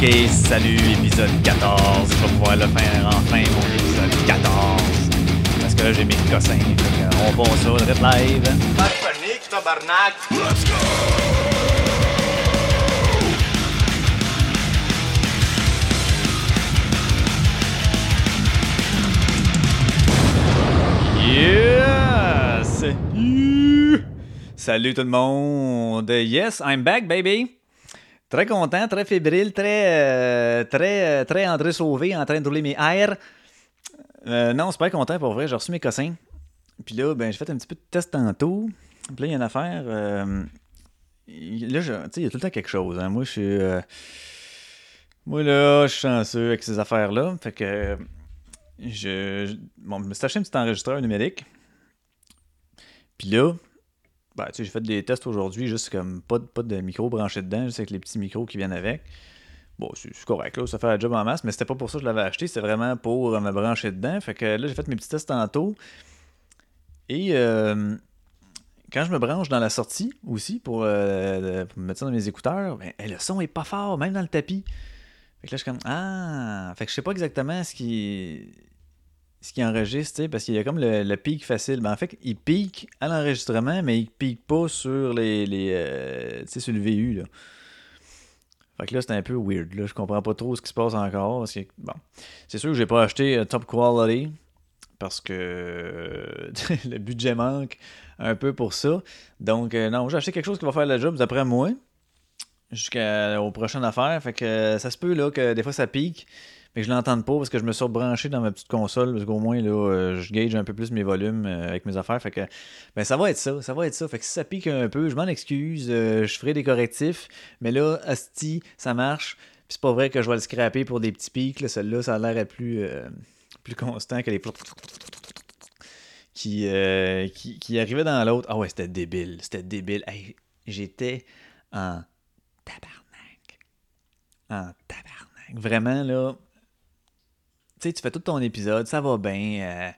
Ok, salut, épisode 14. Je vais pouvoir le faire enfin, mon épisode 14. Parce que là, j'ai mis le cossin. Fait que on passe ça, direct live. Pas de panique, tabarnak! Yes! Yeah! Salut tout le monde. Yes, I'm back, baby. Très content, très fébrile, très, euh, très, euh, très André Sauvé en train de rouler mes airs. Euh, non, super content pour vrai. J'ai reçu mes cossins. Puis là, ben, j'ai fait un petit peu de test tantôt. Puis là, il y a une affaire. euh, là, tu sais, il y a tout le temps quelque chose. hein. Moi, je suis. euh, moi, là, je suis chanceux avec ces affaires-là. Fait que. Je, je- bon, je me suis acheté un petit enregistreur numérique. Puis là, ben, tu sais, j'ai fait des tests aujourd'hui, juste comme pas, de- pas de micro branché dedans, juste avec les petits micros qui viennent avec. Bon, c'est correct, là, ça fait la job en masse, mais c'était pas pour ça que je l'avais acheté, c'était vraiment pour me brancher dedans. Fait que là, j'ai fait mes petits tests tantôt. Et euh, quand je me branche dans la sortie aussi pour, euh, pour me mettre ça dans mes écouteurs, ben, le son est pas fort, même dans le tapis. Fait que là, je suis comme Ah! Fait que je sais pas exactement ce qui ce qui enregistre, parce qu'il y a comme le, pic facile. Ben, en fait, il pique à l'enregistrement, mais il pique pas sur les, les euh, sur le VU, là. Fait que là, c'est un peu weird, là. Je comprends pas trop ce qui se passe encore. Parce que, bon, c'est sûr que j'ai pas acheté euh, top quality, parce que euh, le budget manque un peu pour ça. Donc, euh, non, j'ai acheté quelque chose qui va faire le job, d'après moi, jusqu'aux prochaines affaires. Fait que ça se peut, là, que des fois, ça pique. Mais je l'entende pas parce que je me suis rebranché dans ma petite console parce qu'au moins là, euh, je gauge un peu plus mes volumes euh, avec mes affaires. Fait que ben ça va être ça, ça va être ça. Fait que si ça pique un peu, je m'en excuse, euh, je ferai des correctifs. Mais là, Asti, ça marche. Puis c'est pas vrai que je vais le scraper pour des petits pics. là. Celle-là, ça a l'air plus, plus constant que les qui, qui, qui arrivaient dans l'autre. Ah ouais, c'était débile. C'était débile. J'étais en tabarnak. En tabarnak. Vraiment, là, tu sais, tu fais tout ton épisode, ça va bien. euh,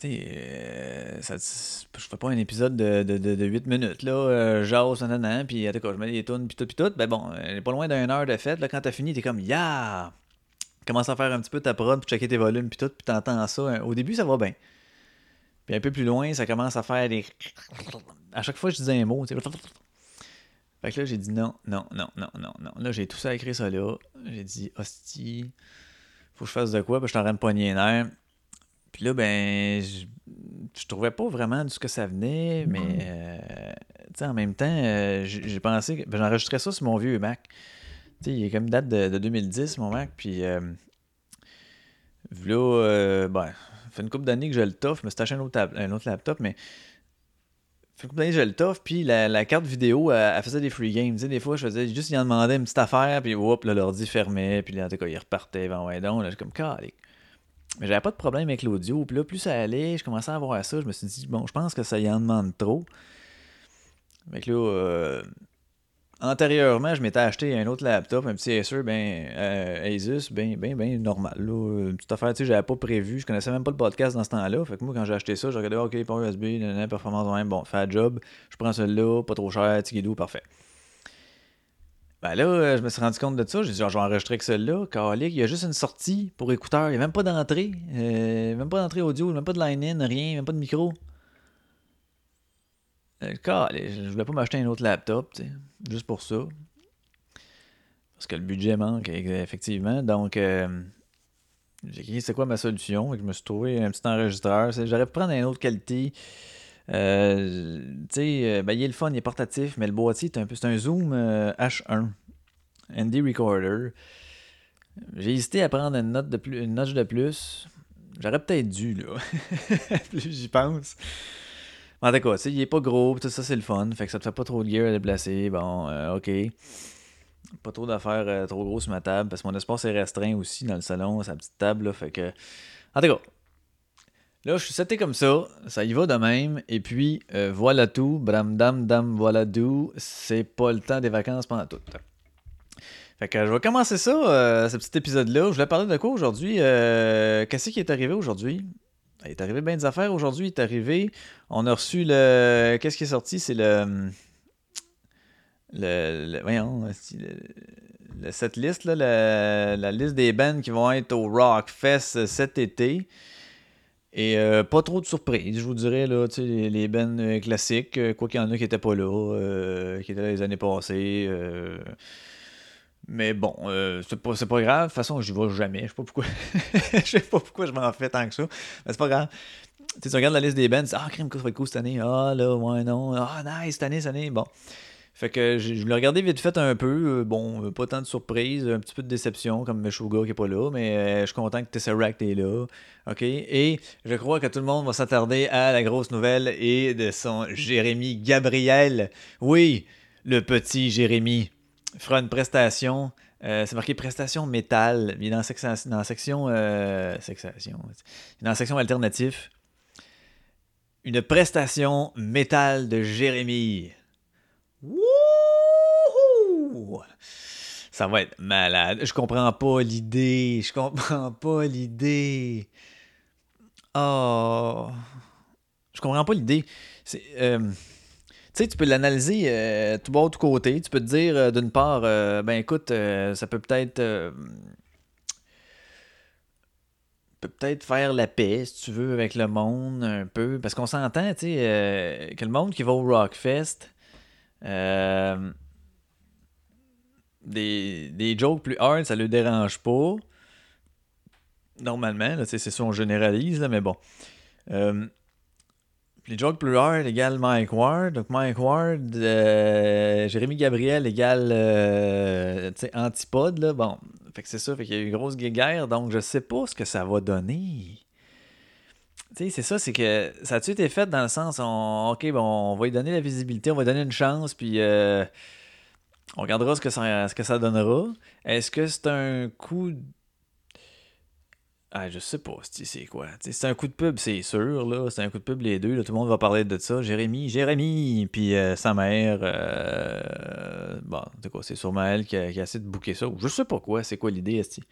tu sais, euh, ça- je fais pas un épisode de, de, de, de 8 minutes, là, euh, j'ose, nanana, puis en tout cas, je mets des tunes, puis tout, puis tout. Ben bon, est pas loin d'une heure de fête, là, quand t'as fini, t'es comme, ya! Commence à faire un petit peu ta prod, puis checker tes volumes, puis tout, puis t'entends ça. hein. Au début, ça va bien. Puis un peu plus loin, ça commence à faire des... À chaque fois, je disais un mot, tu sais. Fait que là, j'ai dit non, non, non, non, non, non. Là, j'ai tout ça écrit ça là. J'ai dit, hostie faut que je fasse de quoi, puis je suis en train de pogner les. Puis là, ben, je, je trouvais pas vraiment de ce que ça venait, mais, euh, tu en même temps, euh, j'ai pensé, que ben, j'enregistrais ça sur mon vieux Mac. Tu sais, il est comme date de, de 2010, mon Mac, puis euh, là, euh, ben, ça fait une couple d'années que je le toffe, mais c'est acheté un autre, un autre laptop, mais fait que je le toffe, puis la, la carte vidéo, elle, faisait des free games. Des fois, je faisais juste, il en demandait une petite affaire, puis hop, là, l'ordi fermait, puis en tout cas, il repartait, ben ouais, donc, là, j'ai comme, calique. Mais j'avais pas de problème avec l'audio, puis là, plus ça allait, je commençais à voir ça, je me suis dit, bon, je pense que ça y en demande trop. Fait que là, euh, antérieurement, je m'étais acheté un autre laptop, un petit Acer, ben, euh, Asus, ben, ben, ben normal, là. Une petite affaire, tu sais, j'avais pas prévu, je connaissais même pas le podcast dans ce temps-là. Fait que moi, quand j'ai acheté ça, j'ai regardé, ok, port USB, nanana, performance, ouais, bon, fait job, je prends celui-là, pas trop cher, tigidou, parfait. Ben là, euh, je me suis rendu compte de ça. J'ai dit, genre, je vais enregistrer avec celui-là. Calique, il y a juste une sortie pour écouteur. Il n'y a même pas d'entrée. euh, même pas d'entrée audio, même pas de line-in, rien, même pas de micro. Euh, je voulais pas m'acheter un autre laptop, juste pour ça. Parce que le budget manque, effectivement. Donc, euh, j'ai dit, c'est quoi ma solution? Je me suis trouvé un petit enregistreur. J'aurais pu prendre une autre qualité. Euh, tu sais, euh, ben, il est le fun, il est portatif, mais le boîtier, c'est un, peu- un Zoom euh, H1. ND Recorder. J'ai hésité à prendre une note de plus, une notch de plus. J'aurais peut-être dû, là. plus j'y pense. En tout cas, il est pas gros, tout ça, c'est le fun. Fait que ça te fait pas trop de gear à déplacer. Bon, euh, ok. Pas trop d'affaires euh, trop grosses sur ma table, parce que mon espace est restreint aussi dans le salon, sa petite table, là. Fait que. En tout cas. Là, je suis seté comme ça, ça y va de même, et puis euh, voilà tout, bram dam dam voilà tout, c'est pas le temps des vacances pendant tout. Fait que je vais commencer ça, ce petit épisode-là. Je voulais parler de quoi aujourd'hui? Euh, Qu'est-ce qui est arrivé aujourd'hui? Il est arrivé bien des affaires aujourd'hui. Il est arrivé. On a reçu le. Qu'est-ce qui est sorti? C'est le. Le. voyons. cette liste, là, la, liste des bands qui vont être au Rockfest cet été. Et euh, pas trop de surprises, je vous dirais, là, les, les bands euh, classiques, euh, quoi qu'il y en a qui n'étaient pas là, qui étaient là les années passées. Mais bon, euh, c'est pas, pas grave. De toute façon, je vais jamais. Je sais pas pourquoi. Je sais pas pourquoi je m'en fais tant que ça. Mais c'est pas grave. Tu regardes la liste des bands, ah, crème, ça va être cool cette année? Ah, là, ouais, non. Ah, nice, cette année, cette année. Bon. Fait que je, je l'ai regardé vite fait un peu. euh, bon, euh, pas tant de surprises, un petit peu de déception comme Meshuga qui est pas là, mais je suis content que Tesseract est là. OK? Et je crois que tout le monde va s'attarder à la grosse nouvelle et de son Jérémy Gabriel. Oui, le petit Jérémy fera une prestation. euh, c'est marqué prestation métal. Il est dans la section. Dans section, euh, dans la section alternative. Une prestation métal de Jérémy. Wouhou! Ça va être malade. Je comprends pas l'idée. Je comprends pas l'idée. Oh. Je comprends pas l'idée. C'est. euh, sais, tu peux l'analyser euh, tout bas, tout côté. Tu peux te dire, euh, d'une part, euh, ben écoute, ça peut peut-être. peut peut-être faire la paix, si tu veux, avec le monde un peu. Parce qu'on s'entend, tu sais, que le monde qui va au Rockfest, des, des jokes plus hard, ça le dérange pas. Normalement, tu c'est ça, on généralise, là, mais bon. Jokes plus hard égale Mike Ward. Donc Mike Ward, euh, Jérémy Gabriel égale euh, Antipode. Là. Bon, fait que c'est ça. Fait qu'il y a eu une grosse guerre. Donc je sais pas ce que ça va donner. Tu sais, c'est ça, c'est que ça a-tu été fait dans le sens, on, ok, bon, on va lui donner la visibilité, on va lui donner une chance, puis euh, on regardera ce que ça, ce que ça donnera. Est-ce que c'est un coup ah, je sais pas c'est quoi. C'est un coup de pub, c'est sûr, là. C'est un coup de pub, les deux. là. Tout le monde va parler de ça. Jérémy, Jérémy, puis euh, sa mère. euh, Bon, c'est quoi, c'est sûrement elle qui a, essayé de bouquer ça. Je sais pas quoi, c'est quoi l'idée, esti?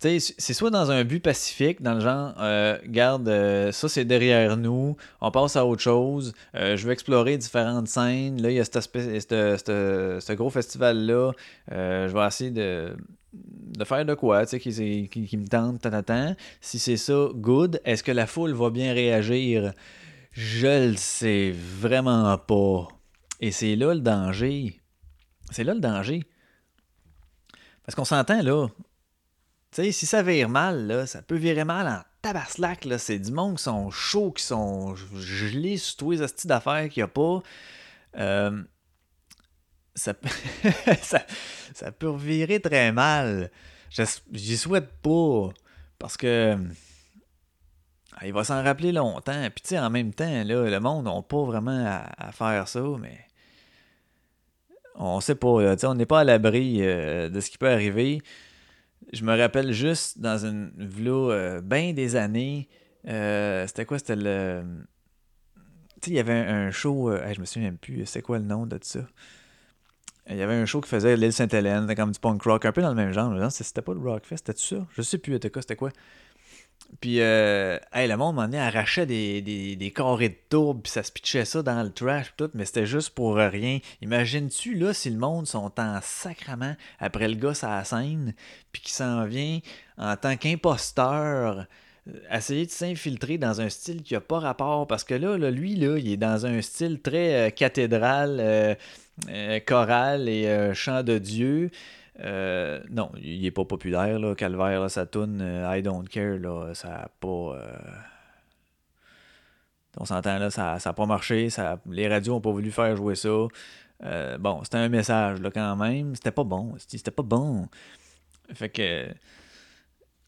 C'est soit dans un but pacifique, dans le genre, euh, garde, ça c'est derrière nous, on passe à autre chose, je veux explorer différentes scènes, là il y a ce gros festival-là, je vais essayer de, de faire de quoi, tu sais, qui, qui, qui me tente, tant. Si c'est ça, good. Est-ce que la foule va bien réagir? Je le sais vraiment pas. Et c'est là le danger. C'est là le danger. Parce qu'on s'entend, là. Tu sais, si ça vire mal, là, ça peut virer mal en tabarslac, là. C'est du monde qui sont chauds, qui sont gelés sur tous les hosties d'affaires qu'il n'y a pas. Euh, ça, ça, ça peut virer très mal. J'y souhaite pas. Parce que. ah, il va s'en rappeler longtemps. Puis, tu sais, en même temps, là, le monde n'a pas vraiment à, faire ça, mais. On sait pas, on n'est pas à l'abri euh, de ce qui peut arriver. Je me rappelle juste dans une vlog euh, bien des années. euh, c'était quoi? C'était le. Tu sais, il y avait un, un show. euh, hey, je me souviens même plus. C'est quoi le nom de ça? Il y avait un show qui faisait l'île Sainte-Hélène, comme du punk rock, un peu dans le même genre. C'était pas le Rockfest, c'était ça? Je sais plus, quoi, c'était quoi? Puis, euh, hey, le monde, donné, arrachait des, des, des carrés de tourbe, puis ça se pitchait ça dans le trash, tout, mais c'était juste pour rien. Imagines-tu, là, si le monde sont en sacrament après le gars à la scène, puis qui s'en vient en tant qu'imposteur, essayer de s'infiltrer dans un style qui a pas rapport, parce que là, là, lui, là, il est dans un style très euh, cathédral, euh, euh, et euh, chant de Dieu. Euh, non, il est pas populaire, là. Calvaire, là, tune euh, I Don't Care, là, ça a pas. euh, On s'entend là, ça n'a pas marché. Ça, les radios ont pas voulu faire jouer ça. Euh, bon, c'était un message là, quand même. C'était pas bon. C'était pas bon. Fait que.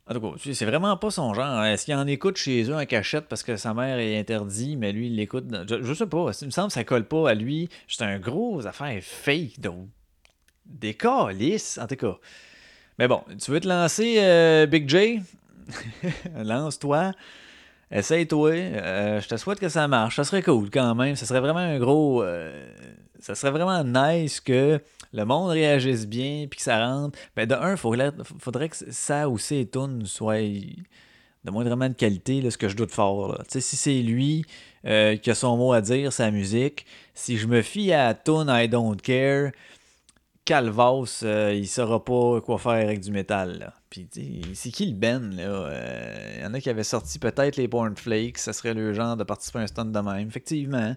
En tout cas, c'est vraiment pas son genre. Est-ce qu'il en écoute chez eux en cachette parce que sa mère est interdite, mais lui, il l'écoute. je sais pas. Il me semble que ça colle pas à lui? C'est un gros affaire fake. Donc, des calices, en tout cas. Mais bon, tu veux te lancer, euh, Big J? Lance-toi. Essaye-toi. Euh, je te souhaite que ça marche. Ça serait cool quand même. Ça serait vraiment un gros. euh, ça serait vraiment nice que le monde réagisse bien puis que ça rentre. Ben, de un, il faudrait, que ça ou ses tunes soient de moindrement de qualité, là, ce que je doute fort. là. Si c'est lui euh, qui a son mot à dire, sa musique, si je me fie à I Don't Care, calvas, euh, il saura pas quoi faire avec du métal. Là. Puis, c'est qui le Ben, là? Il y en a qui avaient sorti peut-être les Porn Flakes, ça serait le genre de participer à un stunt de même. Effectivement.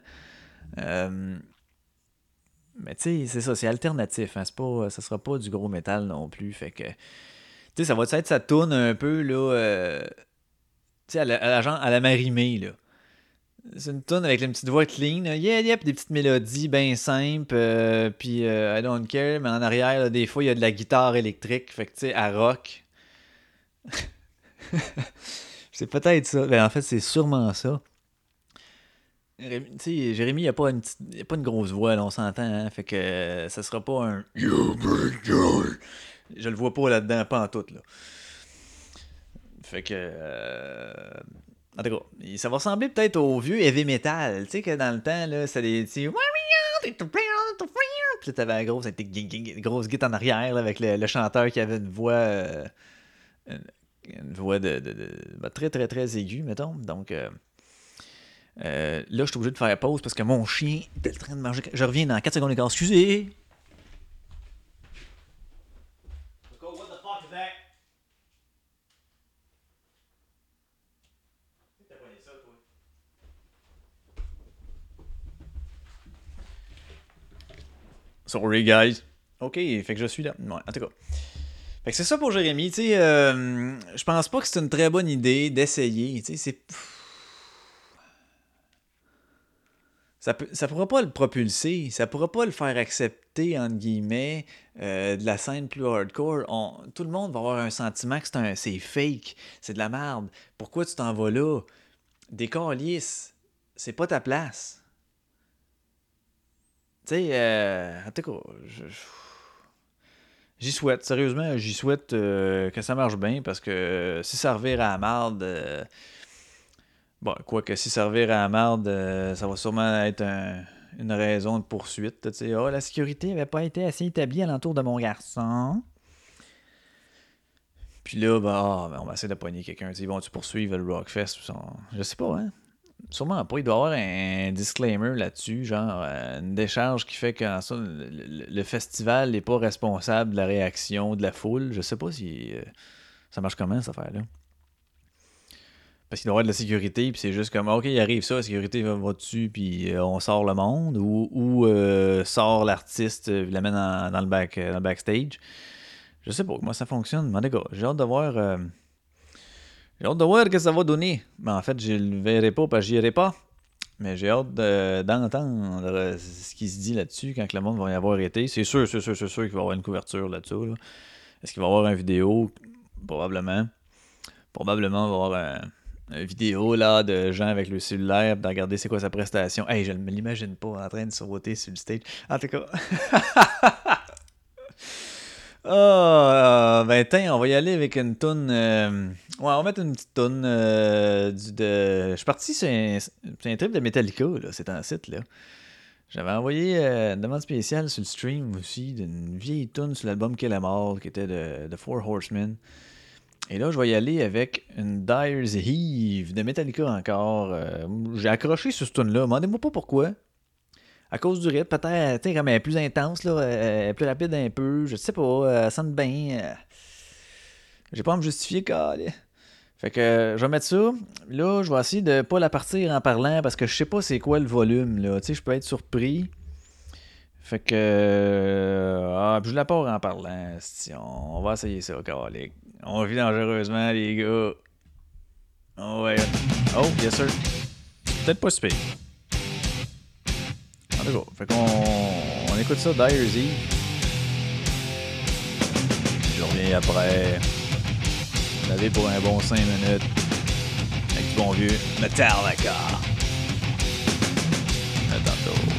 Mais tu sais, c'est ça, c'est alternatif. Hein? Pas, ça sera pas du gros métal non plus. Fait que. Tu sais, ça va être ça tourne un peu, là. tu sais, à la, la, marimée, là. C'est une tonne avec une petite voix clean. Yeah, yeah, puis des petites mélodies bien simples. Euh, puis euh, I don't care, mais en arrière, des fois, il y a de la guitare électrique. Fait que, tu sais, à rock. c'est peut-être ça. Ben, en fait, c'est sûrement ça. Tu sais, Jérémy, il n'y a, pas une a pas une grosse voix, là, on s'entend. Hein? Fait que euh, ça sera pas un. Je le vois pas là-dedans, pas en tout. Là. Fait que. En tout cas, ça va ressembler peut-être au vieux heavy metal. Tu sais que dans le temps, là, c'était des. Puis t'avais la grosse, grosse guitare en arrière avec le, chanteur qui avait une voix. Euh, une, voix de, ben, très très très aiguë, mettons. Donc. Euh, là, je suis obligé de faire pause parce que mon chien est en train de manger. Je reviens dans 4 secondes et quart. Excusez. Sorry, guys. OK, fait que je suis là. en tout cas. Fait que c'est ça pour Jérémy. Tu sais, euh, je pense pas que c'est une très bonne idée d'essayer. Tu sais, c'est. Ça, ça pourra pas le propulser, ça pourra pas le faire accepter, entre guillemets, euh, de la scène plus hardcore. tout le monde va avoir un sentiment que c'est fake, c'est de la merde. Pourquoi tu t'en vas là? Des calices, c'est pas ta place. Tu sais, euh, en tout cas, j'y souhaite, sérieusement, j'y souhaite euh, que ça marche bien parce que si ça revient à la marde, euh, bon, quoi que si revient à la marde, ça va sûrement être une raison de poursuite. Oh, la sécurité n'avait pas été assez établie alentour de mon garçon. Puis là, bah, on va essayer de pogner quelqu'un. Ils vont-tu poursuivre le Rockfest? Je sais pas, hein? Sûrement pas. Il doit y avoir un disclaimer là-dessus, genre euh, une décharge qui fait que le, festival n'est pas responsable de la réaction de la foule. Je sais pas si euh, ça marche comment cette affaire-là. Parce qu'il doit y avoir de la sécurité, puis c'est juste comme, OK, il arrive ça, la sécurité va, dessus, puis euh, on sort le monde, ou, sort l'artiste, il l'amène dans, le back, dans le backstage. Je sais pas comment ça fonctionne, mais gars, j'ai hâte de voir j'ai hâte de voir ce que ça va donner. Mais en fait, je le verrai pas parce que j'irai pas. Mais j'ai hâte d'entendre ce qui se dit là-dessus quand le monde va y avoir été. C'est sûr, c'est sûr, c'est sûr qu'il va y avoir une couverture là-dessus. Est-ce qu'il va y avoir une vidéo? Probablement. Probablement, il va y avoir une vidéo là, de gens avec le cellulaire de regarder c'est quoi sa prestation. Hey, je ne me l'imagine pas en train de sauter sur le stage. En tout cas. Ah, ben tiens, on va y aller avec une toune. Euh, ouais, on va mettre une petite toune euh, de. Je suis parti sur un, un trip de Metallica, là, c'est un site, là. J'avais envoyé euh, une demande spéciale sur le stream aussi d'une vieille tune sur l'album Kill Em All qui était de, de Four Horsemen. Et là, je vais y aller avec une Dyer's Heave de Metallica encore. J'ai accroché sur ce tune là Demandez-moi pas pourquoi à cause du rythme, peut-être, comme elle est plus intense, là, elle est plus rapide un peu, je sais pas, elle sonne bien. Euh, j'ai pas à me justifier, quoi. Fait que je vais mettre ça. Là, je vais essayer de pas la partir en parlant parce que je sais pas c'est quoi le volume, là. Tu sais, je peux être surpris. Fait que. Euh, ah, je la pars en parlant. On va essayer ça, calique. On vit dangereusement, les gars. Oh, ouais. Oh, yes, sir. Peut-être pas super. En tout cas, fait qu'on on écoute ça, Dire Z. Je reviens après. On avait pour un bon 5 minutes. Avec du bon vieux Metallica. À tantôt.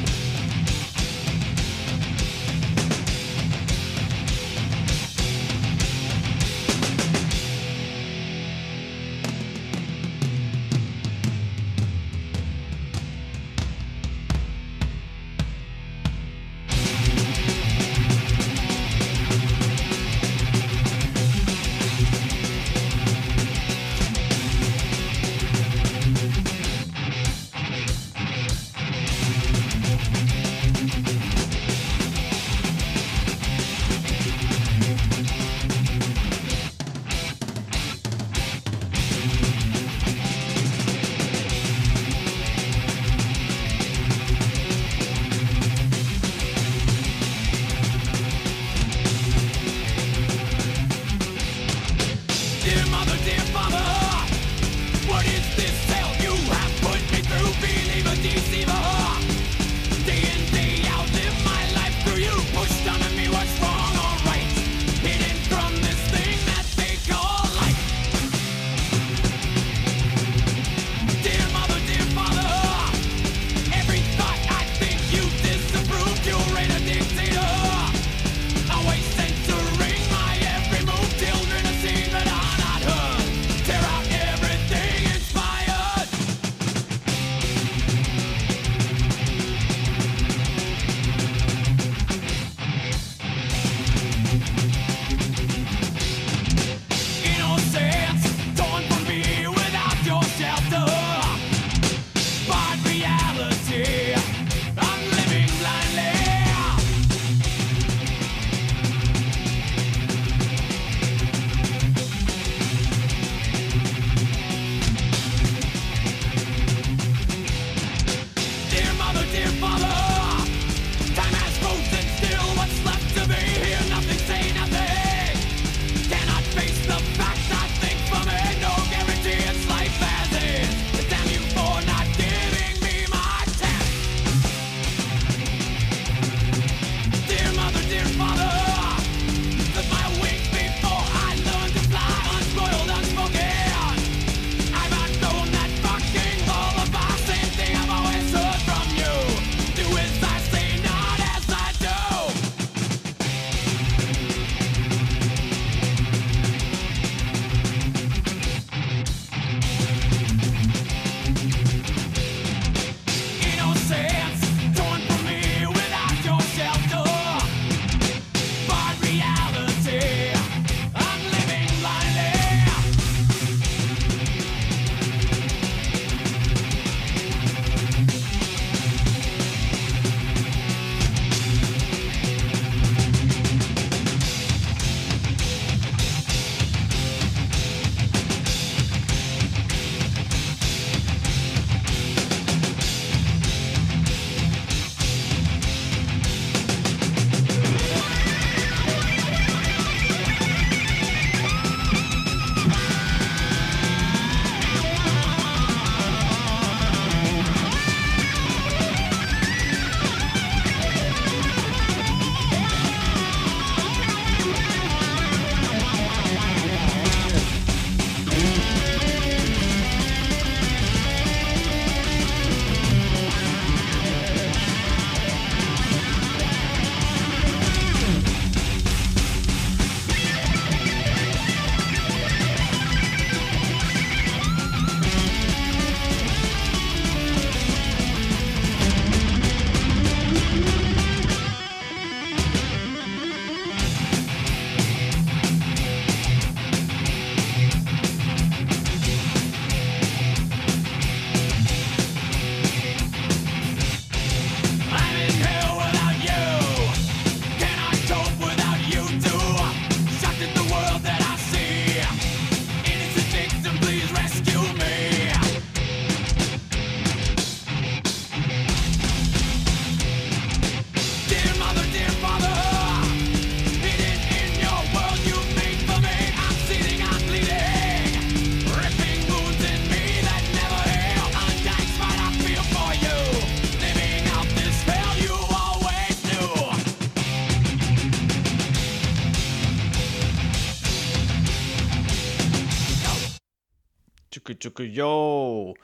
Yo!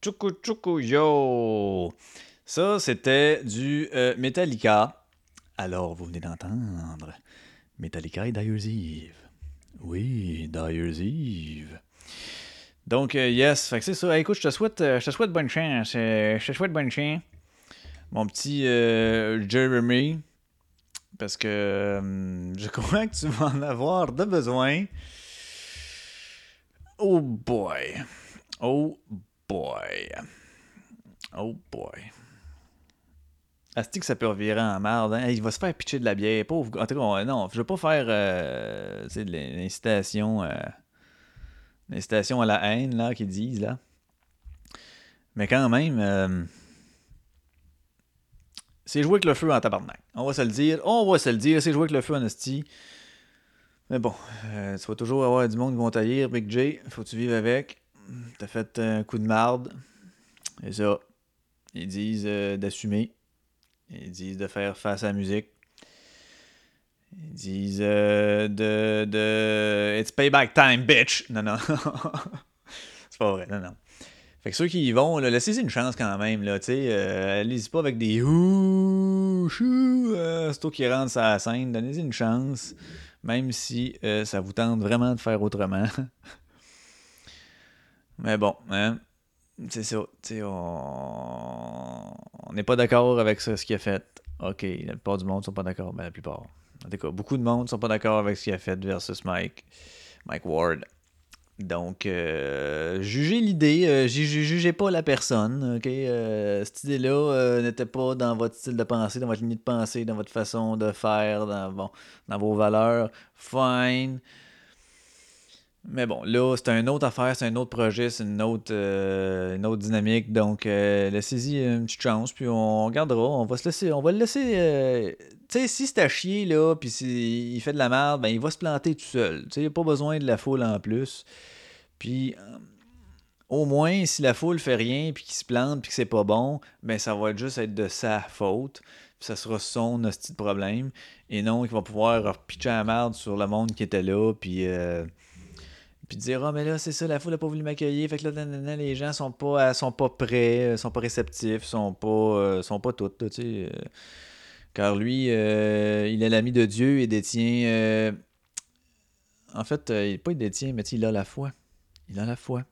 Tchuku tchuku yo! Ça, c'était du euh, Metallica. Alors, vous venez d'entendre Metallica et Dyer's Eve. Oui, Dyer's Eve. Donc, euh, yes, fait que c'est ça. Écoute, je te souhaite, euh, je te souhaite bonne chance. je te souhaite bonne chance. Mon petit Jeremy. Parce que je crois que tu vas en avoir de besoin. Oh boy. Oh boy. Oh boy. Asti que ça peut revirer en merde. hein? Il va se faire pitcher de la bière. Pauvre... En tout cas, on- non, je veux pas faire euh, de l'incitation. euh, l'incitation à la haine, là, qu'ils disent, là. Mais quand même, euh, c'est jouer avec le feu en tabarnak. On va se le dire. On va se le dire. C'est jouer avec le feu en esti. Mais bon, euh, tu vas toujours avoir du monde qui vont taillir. Big J, faut que tu vives avec. T'as fait un coup de marde. Et ça. Ils disent euh, d'assumer. Ils disent de faire face à la musique. Ils disent euh, de, de. It's payback time, bitch! Non, non. c'est pas vrai, non, non. Fait que ceux qui y vont, laissez-y une chance quand même, là, tu sais. euh, allez-y pas avec des ouh, chou, euh, c'est qui rentre la scène. Donnez-y une chance, même si ça vous tente vraiment de faire autrement. Mais bon, hein, c'est ça. On n'est pas d'accord avec ce qu'il a fait. Ok, la plupart du monde sont pas d'accord. Ben, la plupart. En tout cas, beaucoup de monde sont pas d'accord avec ce qu'il a fait versus Mike. Mike Ward. Donc, euh, jugez l'idée, euh, ju- ju- jugez pas la personne, ok? Euh, cette idée-là euh, n'était pas dans votre style de pensée, dans votre ligne de pensée, dans votre façon de faire, dans, bon, dans vos valeurs. Fine. Mais bon, là, c'est une autre affaire, c'est un autre projet, c'est une autre, euh, une autre dynamique. Donc, euh, laissez-y une petite chance, puis on regardera. On va se laisser, on va le laisser. euh, tu sais, si c'est à chier, là, puis s'il fait de la merde, ben il va se planter tout seul. Tu sais, il n'y a pas besoin de la foule en plus. Puis, euh, au moins, si la foule fait rien, puis qu'il se plante, puis que c'est pas bon, ben ça va juste être de sa faute. Puis ça sera son hostie de problème. Et non qu'il va pouvoir pitcher la merde sur le monde qui était là, puis. Puis dire, ah, mais là, c'est ça, la foule n'a pas voulu m'accueillir. Fait que là, nanana, les gens sont pas, euh, sont pas prêts, euh, sont pas réceptifs, sont pas, euh, sont pas toutes, car lui, il est l'ami de Dieu et détient. en fait, il- pas il détient, mais il a la foi. Il a la foi.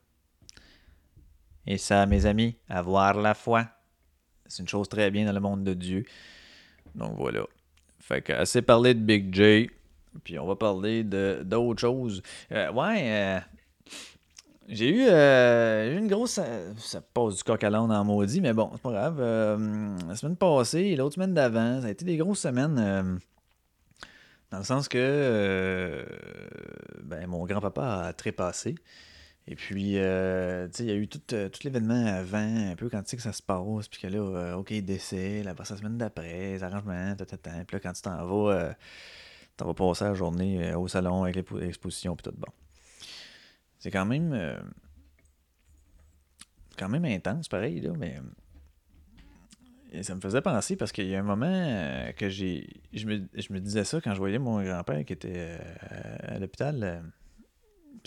Et ça, mes amis, avoir la foi, c'est une chose très bien dans le monde de Dieu. Donc voilà. Fait que assez parlé de Big J. Puis on va parler d'autres choses. Euh, ouais, euh, j'ai eu, euh, j'ai eu une grosse. Ça, passe du coq à l'âne en maudit, mais bon, c'est pas grave. La semaine passée et l'autre semaine d'avant, ça a été des grosses semaines. dans le sens que ben, mon grand-papa a trépassé. Et puis, tu sais, il y a eu tout, l'événement avant, un peu quand tu sais que ça se passe, puis que là, euh, OK, décès, la semaine d'après, les arrangements, ta, ta, ta. Puis là, quand tu t'en vas, t'en vas passer la journée euh, au salon avec l'expo- l'exposition, puis tout, bon. C'est quand même... euh, quand même intense, pareil, là, mais... Et ça me faisait penser parce qu'il y a un moment euh, que j'ai. Je me, disais ça quand je voyais mon grand-père qui était euh, à l'hôpital.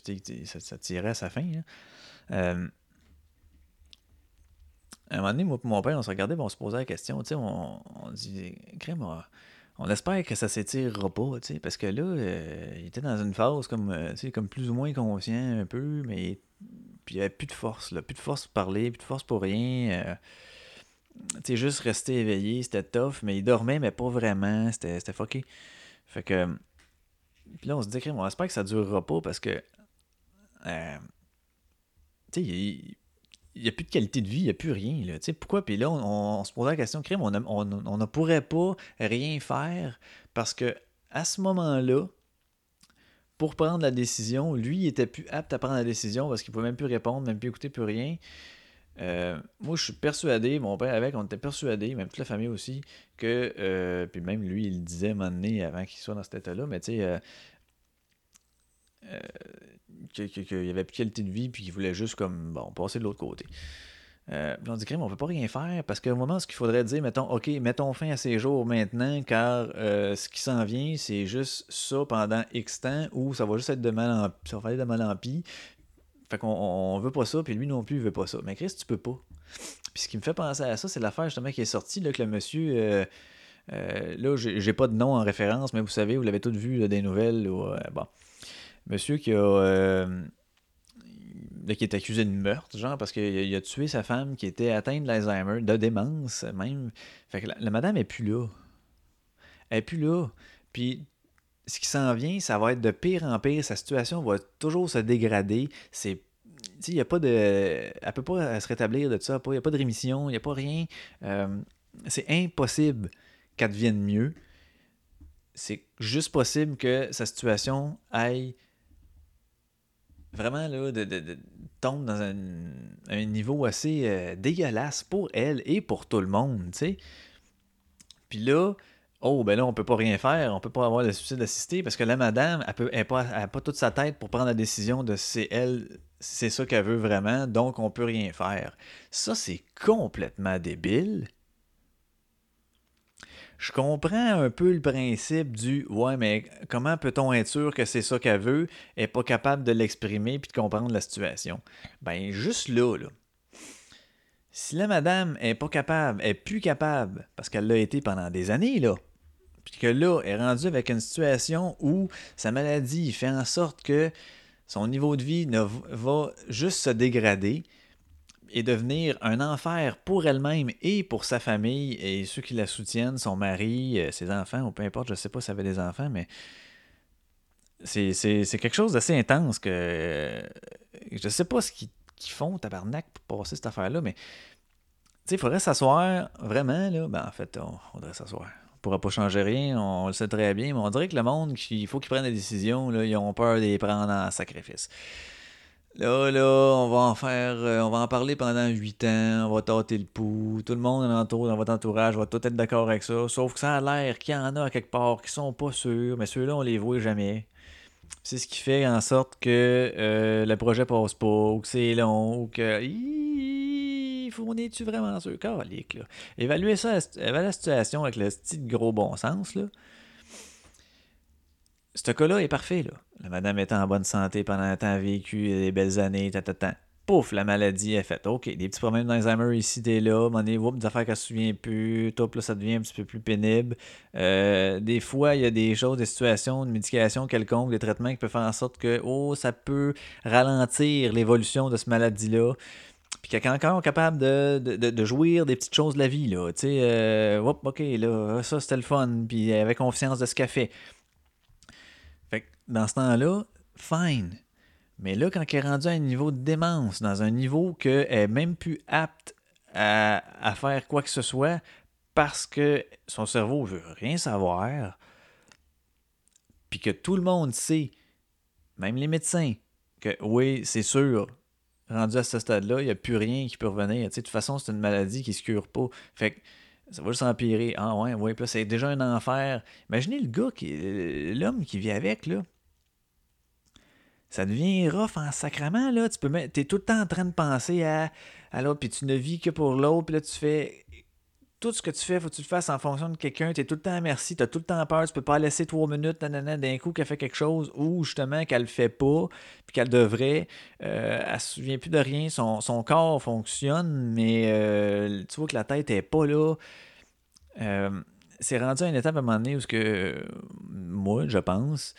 euh, ça, ça tirait à sa fin. Euh, à un moment donné, moi et mon père, on se regardait on se posait la question. On, on dit, crème, on, espère que ça s'étirera pas, tu sais, parce que là, euh, il était dans une phase comme, euh, comme plus ou moins conscient un peu, mais puis il avait plus de force, là, plus de force pour parler, plus de force pour rien. euh, tu sais, juste rester éveillé, c'était tough, mais il dormait, mais pas vraiment, c'était c'était fucké. Fait que, puis là, on se dit, on espère que ça durera pas parce que, euh, tu sais, il il n'y a plus de qualité de vie, il n'y a plus rien. Là. Pourquoi? Puis là, on, se posait la question, crime, on, on, ne pourrait pas rien faire parce que à ce moment-là, pour prendre la décision, lui, il était plus apte à prendre la décision parce qu'il ne pouvait même plus répondre, même plus écouter, plus rien. Euh, moi, je suis persuadé, mon père avec, on était persuadé, même toute la famille aussi, que, euh, puis même lui, il disait à un moment donné avant qu'il soit dans cet état-là, mais tu sais, euh, euh, qu'il n'y avait plus qualité de vie, puis qu'il voulait juste comme, bon, passer de l'autre côté. Euh, on dit, crème, on peut pas rien faire, parce qu'au moment où ce qu'il faudrait dire, mettons, OK, mettons fin à ces jours maintenant, car euh, ce qui s'en vient, c'est juste ça pendant X temps, ou ça va juste être de mal en, ça va aller de mal en pis. Fait qu'on on veut pas ça, puis lui non plus, il veut pas ça. Mais Chris, tu peux pas. Puis ce qui me fait penser à ça, c'est l'affaire justement qui est sortie, là, que le monsieur. Euh, euh, là, j'ai pas de nom en référence, mais vous savez, vous l'avez tous vu là, des nouvelles. Euh, bon. Monsieur qui a. qui est accusé de meurtre, genre, parce qu'il a, tué sa femme qui était atteinte d'Alzheimer, de démence même. Fait que la, madame est plus là. Elle est plus là. Puis ce qui s'en vient, ça va être de pire en pire. Sa situation va toujours se dégrader. C'est il a pas de. Elle peut pas se rétablir de ça. Il n'y a pas de rémission, il n'y a pas rien. Euh, c'est impossible qu'elle devienne mieux. C'est juste possible que sa situation aille vraiment là, de, tombe dans un, niveau assez euh, dégueulasse pour elle et pour tout le monde. sais. Puis là, oh, ben là, on peut pas rien faire, on peut pas avoir le suicide assisté parce que la madame, elle n'a pas, pas, toute sa tête pour prendre la décision de c'est elle, c'est ça qu'elle veut vraiment, donc on peut rien faire. Ça, c'est complètement débile. Je comprends un peu le principe du ouais, mais comment peut-on être sûr que c'est ça qu'elle veut et pas capable de l'exprimer puis de comprendre la situation? Ben, juste là, là. Si la madame est pas capable, est plus capable, parce qu'elle l'a été pendant des années, là, puis que là, elle est rendue avec une situation où sa maladie fait en sorte que son niveau de vie va juste se dégrader et devenir un enfer pour elle-même et pour sa famille et ceux qui la soutiennent, son mari, euh, ses enfants, ou peu importe, je ne sais pas si elle avait des enfants, mais c'est quelque chose d'assez intense que euh, je sais pas ce qu'ils font, tabarnak, pour passer cette affaire-là, mais il faudrait s'asseoir vraiment, là. Ben, en fait, on, on devrait s'asseoir pourra pas changer rien, on, le sait très bien, mais on dirait que le monde, il faut qu'ils prennent des décisions, là, ils ont peur de les prendre en sacrifice. Là, là, on va en faire, euh, on va en parler pendant huit ans, on va tâter le pouls, tout le monde dans votre entourage va tout être d'accord avec ça, sauf que ça a l'air qu'il y en a quelque part qui sont pas sûrs, mais ceux-là, on les voit jamais. C'est ce qui fait en sorte que euh, le projet passe pas, ou que c'est long, ou que fournis-tu vraiment sûr? Calique, là. Évaluer ça, évaluer la situation avec le style gros bon sens, là. Ce cas-là est parfait, là. La madame était en bonne santé pendant un temps vécu, des belles années, ta, Pouf, la maladie est faite. OK, des petits problèmes d'Alzheimer ici, t'es là. Monnaie, des affaires qu'elle se souvient plus. Top, là, ça devient un petit peu plus pénible. Euh, des fois, il y a des choses, des situations, de médication quelconque, des traitements qui peuvent faire en sorte que, oh, ça peut ralentir l'évolution de cette maladie-là puis quelqu'un encore capable de, de, jouir des petites choses de la vie, là. Tu sais, euh, ok, là, ça c'était le fun, puis avait confiance de ce qu'elle fait. Dans ce temps-là, fine. Mais là, quand elle est rendue à un niveau de démence, dans un niveau qu'elle est même plus apte à, faire quoi que ce soit, parce que son cerveau veut rien savoir, puis que tout le monde sait, même les médecins, que oui, c'est sûr, rendu à ce stade-là, il n'y a plus rien qui peut revenir. de toute façon, c'est une maladie qui ne se cure pas. Fait que ça va juste empirer. Ah ouais, ouais, c'est déjà un enfer. Imaginez le gars, qui, l'homme qui vit avec, là. Ça devient rough en sacrement, là. Tu peux es tout le temps en train de penser à, à l'autre, puis tu ne vis que pour l'autre, puis là, tu fais tout ce que tu fais, faut que tu le fasses en fonction de quelqu'un. Tu es tout le temps merci, tu as tout le temps peur, tu peux pas laisser trois minutes d'un coup qu'elle fait quelque chose ou justement qu'elle le fait pas, puis qu'elle devrait. Euh, elle se souvient plus de rien, son, corps fonctionne, mais euh, tu vois que la tête est pas là. Euh, c'est rendu à une étape à un moment donné où ce que moi, je pense,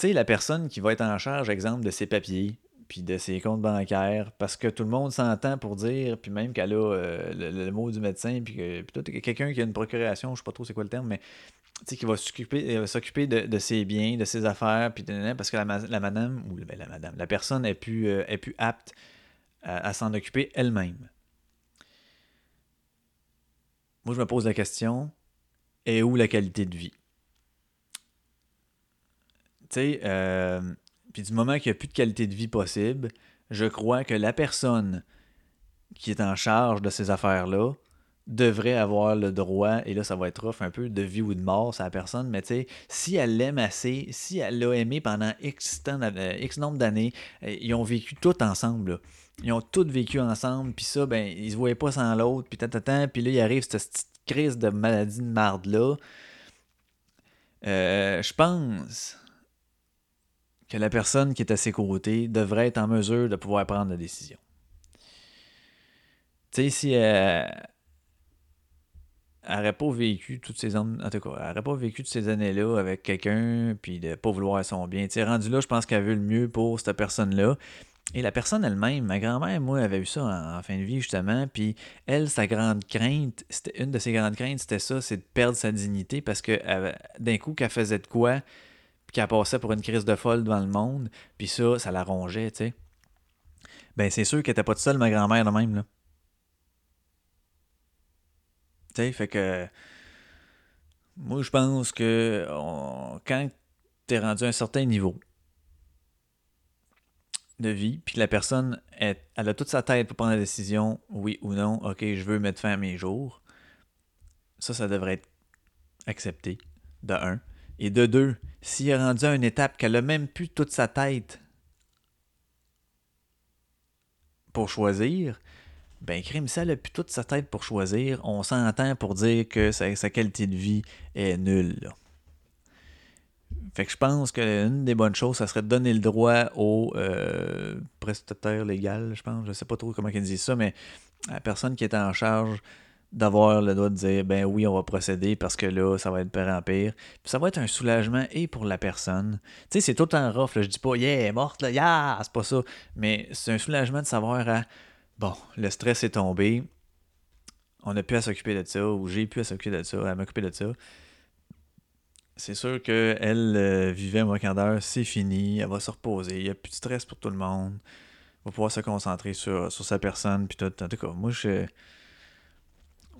tu la personne qui va être en charge, exemple, de ses papiers, puis de ses comptes bancaires, parce que tout le monde s'entend pour dire, puis même qu'elle a euh, le, mot du médecin, puis que quelqu'un qui a une procuration, je sais pas trop c'est quoi le terme, mais qui va s'occuper euh, s'occuper de, ses biens, de ses affaires, puis parce que la, madame, ou ben, la personne est plus, euh, est plus apte à, s'en occuper elle-même. Moi, je me pose la question, est où la qualité de vie? Tu sais, puis du moment qu'il n'y a plus de qualité de vie possible, je crois que la personne qui est en charge de ces affaires-là devrait avoir le droit, et là ça va être off un peu, de vie ou de mort, la personne, mais tu sais, si elle l'aime assez, si elle l'a aimé pendant X, euh, X nombre d'années, euh, ils ont vécu tout ensemble, Ils ont tous vécu ensemble, puis ça, ben, ils se voyaient pas sans l'autre, puis tant, puis là, il arrive cette petite crise de maladie de marde-là. Euh, je pense que la personne qui est à ses côtés devrait être en mesure de pouvoir prendre la décision. Tu sais, si elle n'aurait pas vécu toutes ces années, elle n'aurait pas vécu toutes ces années-là avec quelqu'un, puis de pas vouloir son bien. Tu sais, rendu là, je pense qu'elle veut le mieux pour cette personne-là. Et la personne elle-même, ma grand-mère, moi, avait eu ça en, fin de vie, justement. Puis elle, sa grande crainte, c'était une de ses grandes craintes, c'était ça, c'est de perdre sa dignité parce que d'un coup, qu'elle faisait de quoi, puis qu'elle passait pour une crise de folle devant le monde, puis ça, ça la rongeait, tu sais. Ben, c'est sûr qu'elle était pas toute seule, ma grand-mère, de même, là. Tu sais, fait que. Moi, je pense que quand tu es rendu à un certain niveau, de vie, puis que la personne, elle, a toute sa tête pour prendre la décision, oui ou non, ok, je veux mettre fin à mes jours, ça, ça devrait être accepté, de un. Et de deux, s'il est rendu à une étape qu'elle a même plus toute sa tête pour choisir, ben crime, ça elle a plus toute sa tête pour choisir, on s'entend pour dire que sa, qualité de vie est nulle. Fait que je pense qu'une des bonnes choses, ça serait de donner le droit au euh, prestataire légal, je pense. Je sais pas trop comment ils disent ça, mais à la personne qui est en charge d'avoir le droit de dire ben oui, on va procéder parce que là, ça va être pire en pire. Puis ça va être un soulagement et pour la personne. Tu sais, c'est tout en rough, là. je dis pas yeah, elle est morte, là, yeah, c'est pas ça. Mais c'est un soulagement de savoir à bon, le stress est tombé, on a pu à s'occuper de ça, ou j'ai pu à s'occuper de ça, à m'occuper de ça c'est sûr qu'elle euh, vivait d'heure, c'est fini, elle va se reposer, il n'y a plus de stress pour tout le monde, elle va pouvoir se concentrer sur, sa personne, puis tout. En tout cas, moi je,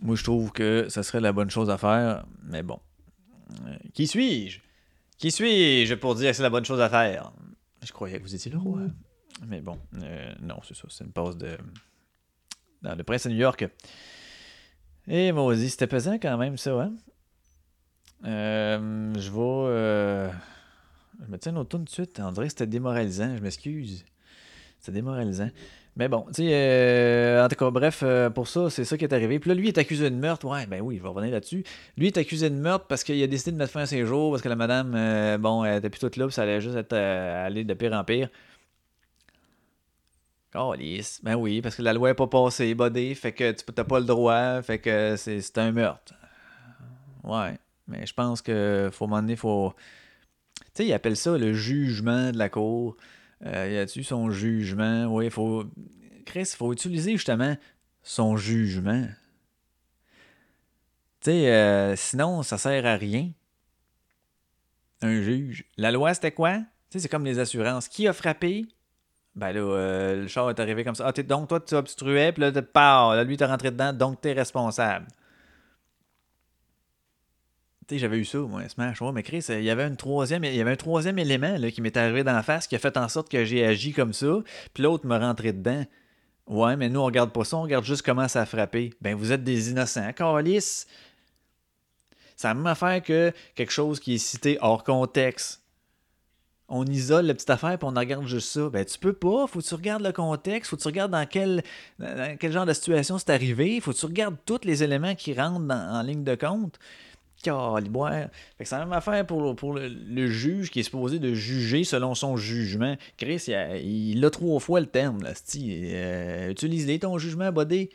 moi, je trouve que ça serait la bonne chose à faire, mais bon. Euh, qui suis-je? Qui suis-je pour dire que c'est la bonne chose à faire? Je croyais que vous étiez le roi. Mais bon, euh, non, c'est ça, c'est une pause de. Dans le prince à New York. Et moi aussi, c'était pesant quand même, ça, hein? Euh, je vais. Euh, je me tiens au tout de suite. On dirait que c'était démoralisant. Je m'excuse. C'était démoralisant. Mais bon, tu sais, euh, en tout cas, bref, pour ça, c'est ça qui est arrivé. Puis là, lui est accusé de meurtre. Ouais, ben oui, je vais revenir là-dessus. Lui est accusé de meurtre parce qu'il a décidé de mettre fin à ses jours, parce que la madame, bon, elle était plus toute là, puis ça allait juste être, aller de pire en pire. Oh, lisse. Ben oui, parce que la loi n'est pas passée, bodé, fait que tu n'as pas le droit, fait que c'est un meurtre. Ouais. Mais je pense que faut, moment faut. Tu sais, il appelle ça le jugement de la cour. Euh, y a-tu son jugement? Oui, faut. Chris, il faut utiliser justement son jugement. Tu sais, euh, sinon, ça sert à rien. Un juge. La loi, c'était quoi? Tu sais, c'est comme les assurances. Qui a frappé? Ben là, euh, le char est arrivé comme ça. Ah, donc toi, tu obstruais, puis là, là, lui, t'es rentré dedans, donc t'es responsable j'avais eu ça, moi, Smash. mais Chris, il y avait une troisième, il y avait un troisième élément là, qui m'est arrivé dans la face qui a fait en sorte que j'ai agi comme ça, puis l'autre me rentrait dedans. Ouais, mais nous, on regarde pas ça, on regarde juste comment ça a frappé. Ben, vous êtes des innocents. Carlis, c'est la même affaire que quelque chose qui est cité hors contexte. On isole la petite affaire puis on regarde juste ça. Ben, tu peux pas. Faut que tu regardes le contexte. Faut que tu regardes dans quel, quel genre de situation c'est arrivé. Faut que tu regardes tous les éléments qui rentrent en ligne de compte. Fait que c'est la même affaire pour, pour le, juge qui est supposé de juger selon son jugement. Chris, il a, trois fois le terme. Là, euh, Utilise-les ton jugement, bodé.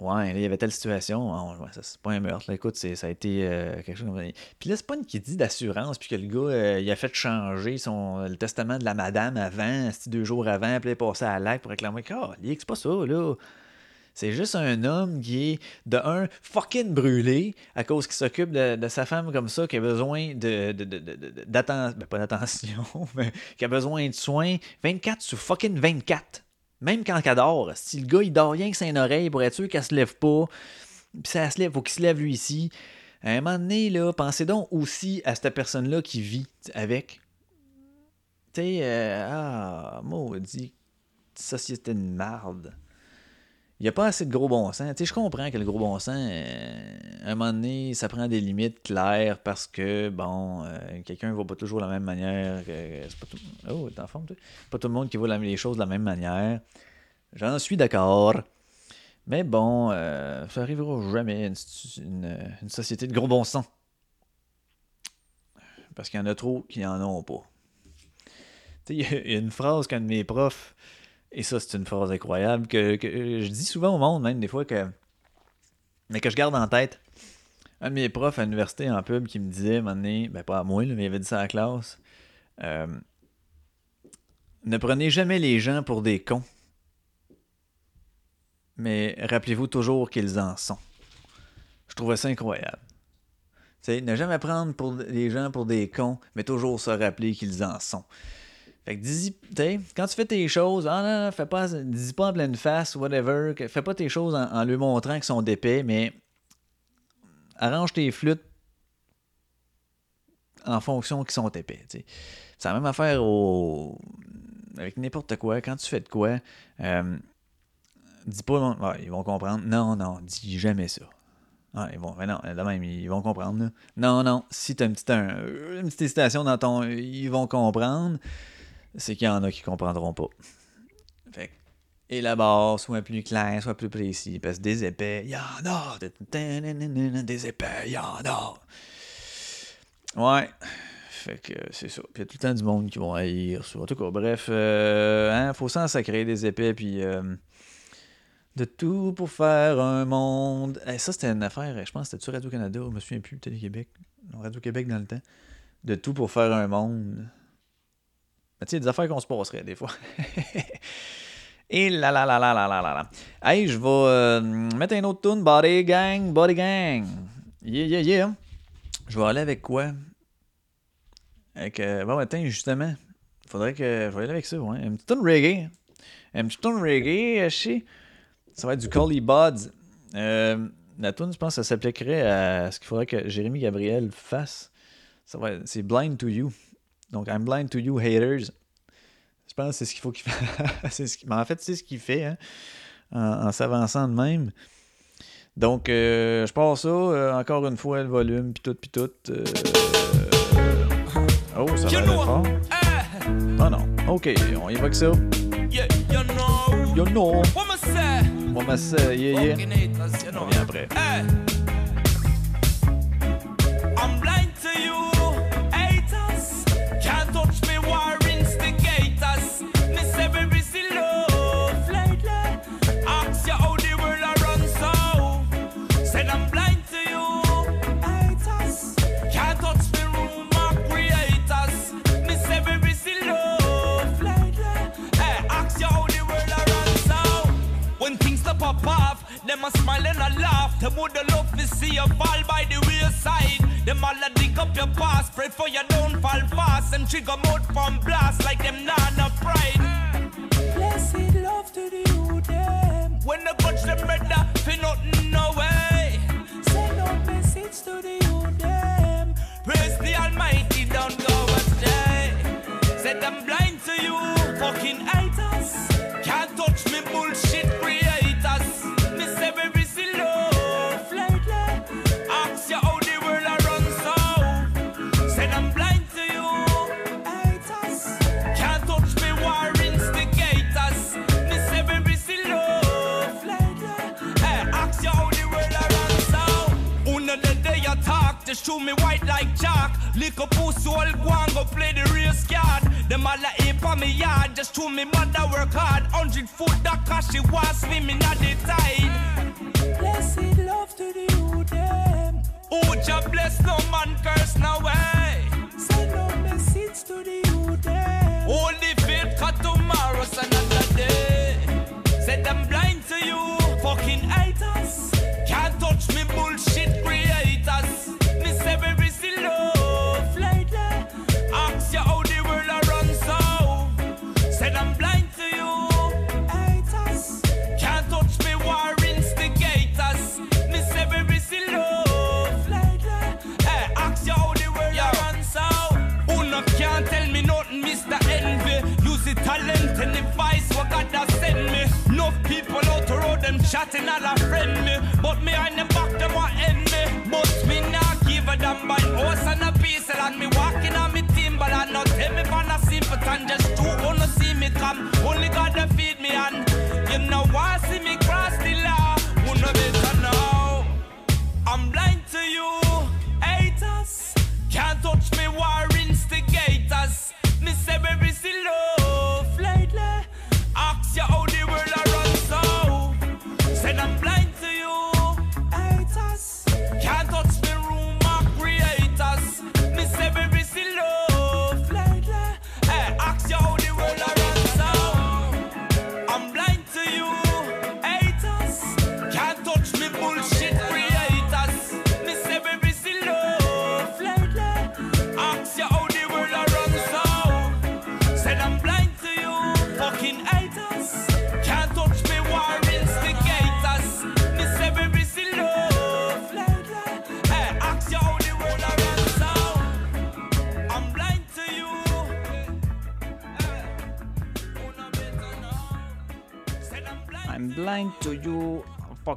Ouais, il y avait telle situation. c'est pas un meurtre. écoute, ça a été euh, quelque chose comme Puis là, c'est pas une qui dit d'assurance, puis que le gars, euh, il a fait changer son, le testament de la madame avant, deux jours avant, puis il est passé à l'acte pour réclamer. Oh, c'est pas ça, là. C'est juste un homme qui est, de un, fucking brûlé à cause qu'il s'occupe de, sa femme comme ça, qui a besoin de, d'attention, ben pas d'attention, mais qui a besoin de soins 24 sur fucking 24. Même quand elle dort. Si le gars, il dort rien que une oreille pour être sûr qu'elle se lève pas, puis ça se lève, faut qu'il se lève lui ici. À un moment donné, là, pensez donc aussi à cette personne-là qui vit avec. Tu sais, euh, ah, maudit, société de marde il n'y a pas assez de gros bon sens. Tu je comprends que le gros bon sens, euh, à un moment donné, ça prend des limites claires parce que, bon, euh, quelqu'un ne va pas toujours de la même manière. pas tout... Oh, t'es en forme, toi? Pas tout le monde qui voit les choses de la même manière. J'en suis d'accord. Mais bon, euh, ça n'arrivera jamais une, une, société de gros bon sens. Parce qu'il y en a trop qui n'en ont pas. Tu sais, il y a une phrase qu'un de mes profs, et ça, c'est une phrase incroyable, que, que je dis souvent au monde, même des fois, que, mais que je garde en tête. Un de mes profs à l'université en pub qui me disait, un moment donné, ben pas à moi, mais il avait dit ça à la classe euh, Ne prenez jamais les gens pour des cons, mais rappelez-vous toujours qu'ils en sont. Je trouvais ça incroyable. Tu sais, ne jamais prendre pour les gens pour des cons, mais toujours se rappeler qu'ils en sont. Fait que dis quand tu fais tes choses, ah non, fais pas, dis pas en pleine face, whatever, fais pas tes choses en, lui montrant qu'ils sont d'épais, mais arrange tes flûtes en fonction qu'ils sont épais. C'est la même affaire au... avec n'importe quoi. Quand tu fais de quoi, euh, dis pas, Ouais, ils vont comprendre. Non, non, dis jamais ça. Ah, ils vont, mais non, de même, ils vont comprendre. là. Non, non, si tu as petite, un- une petite hésitation dans ton. Ils vont comprendre, c'est qu'il y en a qui comprendront pas. Fait élabore, soit plus clair, soit plus précis. Parce que des épais, il y en a. Des épais, il y en a. Ouais. Fait que c'est ça. Puis il y a tout le temps du monde qui vont haïr. En tout cas, bref, euh, hein, faut s'en sacrer des épais, puis. euh, de tout pour faire un monde. Eh, ça, c'était une affaire, je pense que c'était-tu Radio-Canada, je me souviens plus, Télé-Québec. Radio-Québec dans le temps. De tout pour faire un monde. Mais tu sais, des affaires qu'on se passerait des fois. Et là là là là là là là là. Hey, je vais euh, mettre un autre tune, Body Gang, Body Gang. Yeah, yeah, yeah. Je vais aller avec quoi? Avec, euh, bon, attends, justement. Faudrait que. Je vais aller avec ça, ouais. Un petit tune reggae. Un petit tune reggae, je. Ça va être du Collie Buds. Euh, la tune, je pense que ça s'appliquerait à ce qu'il faudrait que Jérémy Gabriel fasse. Ça va être- c'est Blind to You. Donc, I'm blind to you, haters. Je pense que c'est ce qu'il faut qu'il fasse. Ce mais en fait, c'est ce qu'il fait hein, en, en s'avançant de même. Donc, euh, je pars ça. euh, encore une fois, le volume, puis tout, puis tout. euh, Oh, ça va fort. eh, Non, non. OK, on y va que ça. you know. What say? Yeah, yeah. On revient après. A smile and a laugh. Them would love to see you fall by the wayside. Them all a dig up your past, pray for you don't fall fast. And trigger mode from blast like them no pride. Blessed love to the youth, them. When the coach them better, uh, fi nothing no way. Send out message to the youth, them. Praise the Almighty, don't go astray. Said I'm blind to you, fucking haters. Can't touch me, bullshit creators. Just show me white like chalk. Lick up pussy, all go and go play the race card. Them all a ape on me yard, just show me mother work hard. Hundred foot that cause she was swimming at the tide. Blessed love to the youth, them. Oh, Jah bless no man, curse no way. Send no message to the them. Only faith cut tomorrow's another day. Said I'm blind to you, fucking. Them chatting all a friend me. But me on the back, them want end me. But me not give a damn by horse and a piece. And me walking on me but I not tell me for a sympathy. Just two wanna see me come. Only God to feed me and you know why see me cross the law. Know better now? I'm blind to you, haters. Can't touch me, war instigators. Miss every silly I'm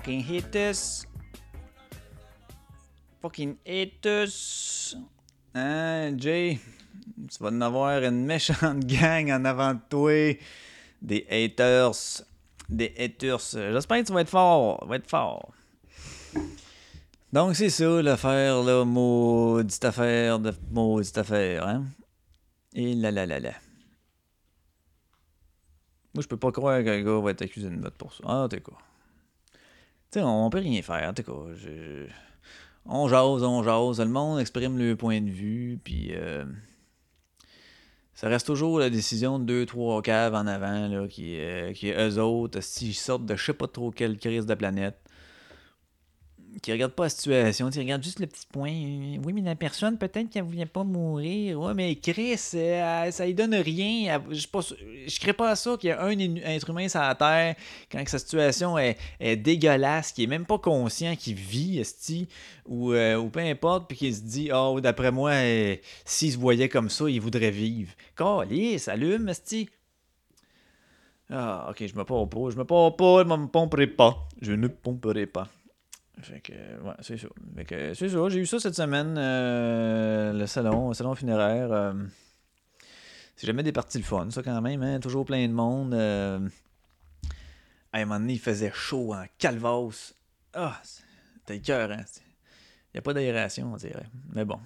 fucking haters. Fucking haters. Hein, Jay? Tu vas en avoir une méchante gang en avant de toi. Des haters. Des haters. J'espère que tu vas être fort. Vas être fort. Donc, c'est ça, l'affaire, là, maudite affaire de maudite affaire, hein? Et là, là, là, là. Moi, je peux pas croire qu'un gars va être accusé de meurtre pour ça. Ah, t'es quoi? Sais, on peut rien faire, t'es quoi? Je... On jase, on jase. Le monde exprime le point de vue, puis... Euh... Ça reste toujours la décision de deux, trois caves en avant, là, qui, euh, qui eux autres, s'ils sortent de je sais pas trop quelle crise de la planète, qui regarde pas la situation, qui regarde juste le petit point. Oui, mais la personne, peut-être qu'elle voulait pas mourir. Ouais, mais Chris, euh, ça lui donne rien. Je ne crée pas ça qu'il y a un être humain sur la Terre, quand sa situation est, dégueulasse, qui est même pas conscient qu'il vit, esti, ou, euh, ou peu importe, puis qu'il se dit, oh, d'après moi, euh, s'il se voyait comme ça, il voudrait vivre. Calice, allume, esti. Ah, ok, je me pompe pas, je me pompe pas, je me pomperai pas. Je ne pomperai pas. Fait que, ouais, c'est ça. Fait que, c'est ça. J'ai eu ça cette semaine, euh, le salon, le salon funéraire. Euh, c'est jamais des parties de fun, ça, quand même. Hein? Toujours plein de monde. Euh. À un moment donné, il faisait chaud en calvas. Ah, c'était cœur, hein? Il n'y a pas d'aération, on dirait. Mais bon,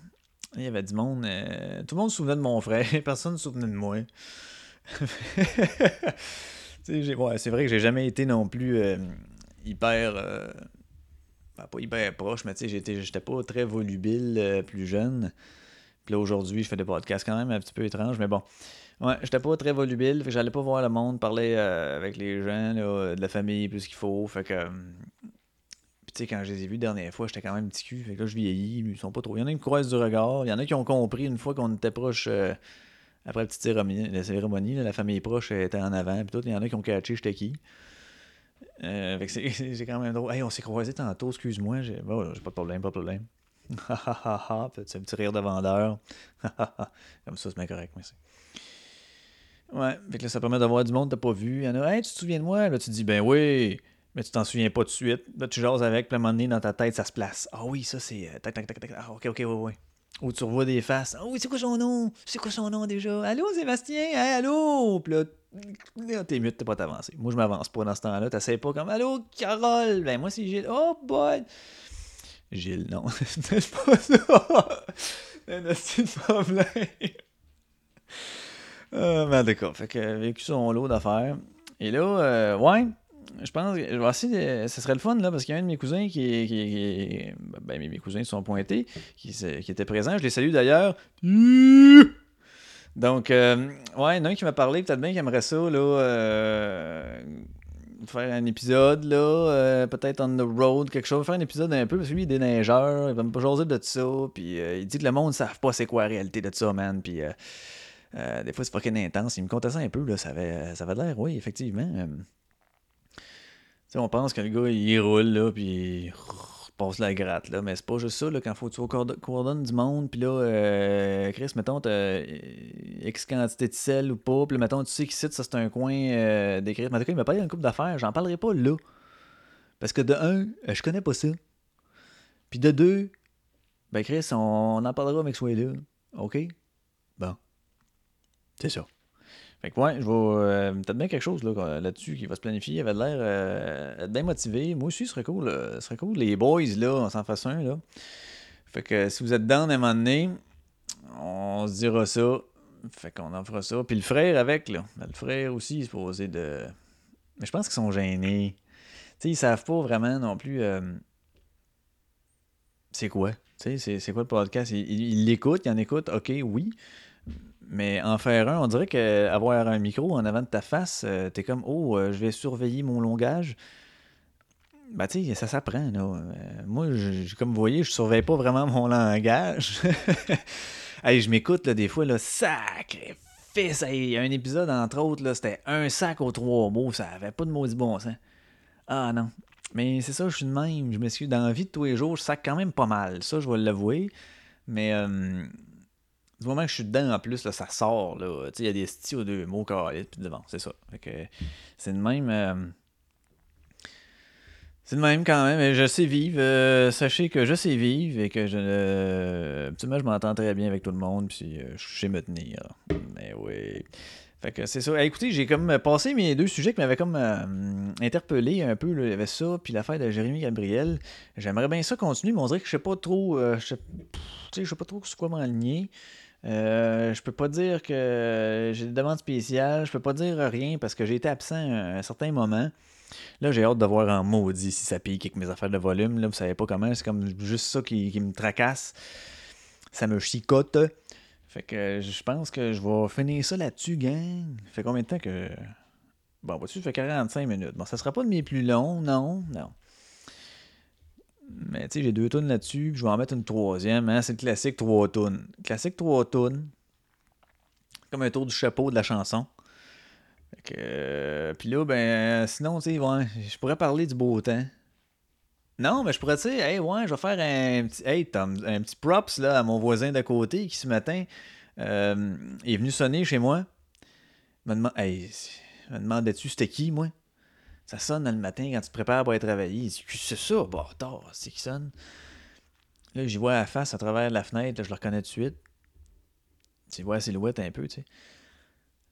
il y avait du monde. tout le monde se souvenait de mon frère. Personne ne se souvenait de moi. ouais, c'est vrai que j'ai jamais été non plus hyper ben, pas hyper proche, mais tu sais, j'étais, pas très volubile euh, plus jeune. Puis là, aujourd'hui, je fais des podcasts quand même un petit peu étranges, mais bon. Ouais, j'étais pas très volubile, fait que j'allais pas voir le monde, parler euh, avec les gens, de la famille, plus qu'il faut. Fait que. Hum, puis tu sais, quand je les ai vus la dernière fois, j'étais quand même petit cul. Fait que là, je vieillis, ils sont pas trop. Il y en a qui me croisent du regard, il y en a qui ont compris une fois qu'on était proche. Euh, après la petite cérémonie, la, cérémonie la famille proche était en avant, puis tout. Il y en a qui ont catché j'étais qui. Euh, c'est quand même drôle. Hey, on s'est croisés tantôt, excuse-moi. J'ai pas de problème, pas de problème. c'est un petit rire de vendeur. Comme ça, c'est bien correct. Ouais, fait que là, ça permet d'avoir du monde que t'as pas vu. Il y en a, hey, tu te souviens de moi? Là, tu dis, ben oui, mais tu t'en souviens pas tout de suite. Là, tu jases avec, puis à un moment donné, dans ta tête, ça se place. Ah oui, ça, c'est. Euh, tac, tac, tac, tac. Ah, ok, ok, ouais, ouais. Ou tu revois des faces. Oui, c'est quoi son nom? C'est quoi son nom déjà? Allô, Sébastien? Hey, allô? Puis là, T'es mieux de pas t'avancer. Moi, je m'avance pas dans ce temps-là. T'essayes pas comme Allô, Carole? Ben, moi, c'est Gilles. Oh, boy! Gilles, non. c'est pas ça. C'est un problème. Euh, d'accord. Fait que vécu son lot d'affaires. Et là, euh, ouais, je pense que. Ce serait le fun, là, parce qu'il y a un de mes cousins qui. qui, ben, mes cousins sont pointés, qui, était présent. Je les salue d'ailleurs. Donc, euh, ouais, il y en a un qui m'a parlé, peut-être bien qu'il aimerait ça, là, euh, faire un épisode, là, euh, peut-être on the road, quelque chose, faire un épisode un peu, parce que lui, il est neigeurs, il va me pas jaser de ça, puis il dit que le monde ne savent pas c'est quoi la réalité de ça, man, puis des fois, c'est fucking intense. Il me contait ça un peu, là, ça avait, ça avait l'air, oui, effectivement. On pense que le gars, il roule, là, puis passe la gratte, là. Mais c'est pas juste ça, là, quand faut que tu coordonnes du monde, puis là, euh, Chris, mettons, t'as X quantité de sel ou pas, puis mettons, tu sais qu'ici, ça c'est un coin euh, d'écrire. Mais en tout cas, il m'a parlé d'une couple d'affaires, j'en parlerai pas là. Parce que de un, euh, je connais pas ça. Puis de deux, ben Chris, on, en parlera avec ce là OK? Bon. C'est ça. Fait que ouais, je vais. Euh, peut-être bien quelque chose là, là-dessus qui va se planifier. Il avait l'air euh, bien motivé. Moi aussi, ce serait cool. Ce serait cool. Les boys, là, on s'en fasse un. Là. Fait que si vous êtes dans à un moment donné, on se dira ça. Fait qu'on en fera ça. Puis le frère avec, là. Ben, le frère aussi, il est supposé de. Mais je pense qu'ils sont gênés. Tu sais, ils savent pas vraiment non plus. Euh, c'est quoi? Tu sais, c'est quoi le podcast? Ils l'écoutent, ils en écoutent, ok, oui. Mais en faire un, on dirait qu'avoir un micro en avant de ta face, euh, t'es comme Oh, euh, je vais surveiller mon langage. Bah, tu sais, ça s'apprend, là. Euh, moi, comme vous voyez, je surveille pas vraiment mon langage. hey, je m'écoute, là, des fois, là, sacré fils. Il y a un épisode, entre autres, là, c'était un sac aux trois mots. Ça avait pas de maudit bon sens. Ah, non. Mais c'est ça, je suis de même. Je me suis dans la vie de tous les jours, je sac quand même pas mal. Ça, je vais l'avouer. Mais du moment que je suis dedans, en plus, ça sort. Il y a des styles deux mots carrés, puis devant, c'est ça. c'est de même. Euh, C'est de même quand même. Je sais vivre. euh, sachez que je sais vivre et que je. Euh, je m'entends très bien avec tout le monde. Puis euh, je sais me tenir. Mais oui. Fait que c'est ça. Écoutez, j'ai comme passé mes deux sujets qui m'avaient comme interpellé un peu. Il y avait ça, puis l'affaire de Jérémy Gabriel. J'aimerais bien ça continuer, mais on dirait que je sais pas trop. je sais pff, je sais pas trop sur quoi m'enligner. Euh, je peux pas dire que j'ai des demandes spéciales. Je peux pas dire rien parce que j'ai été absent un, un certain moment. Là, j'ai hâte de voir en maudit si ça pique avec mes affaires de volume. Là, vous savez pas comment. C'est comme juste ça qui, qui me tracasse. Ça me chicote. Fait que je pense que je vais finir ça là-dessus, gang. Fait combien de temps que. Bon, vois-tu, ça fait 45 minutes. Bon, ça sera pas de mes plus longs, non, non. Mais tu sais, j'ai deux tonnes là-dessus, je vais en mettre une troisième. Hein? C'est le classique trois tonnes. Classique trois tonnes. Comme un tour du chapeau de la chanson. Euh, puis là, ben, sinon, tu sais, ouais, je pourrais parler du beau temps. Non, mais je pourrais, tu sais, hey, ouais, je vais faire un petit, hey, Tom, un petit props là, à mon voisin d'à côté qui, ce matin, euh, est venu sonner chez moi. Me, demande, hey, me demandais-tu c'était qui, moi? Ça sonne le matin quand tu te prépares pour aller travailler. C'est ça, bâtard, c'est qui sonne? Là, j'y vois la face à travers la fenêtre, je le reconnais tout de suite. Tu vois la silhouette un peu, tu sais.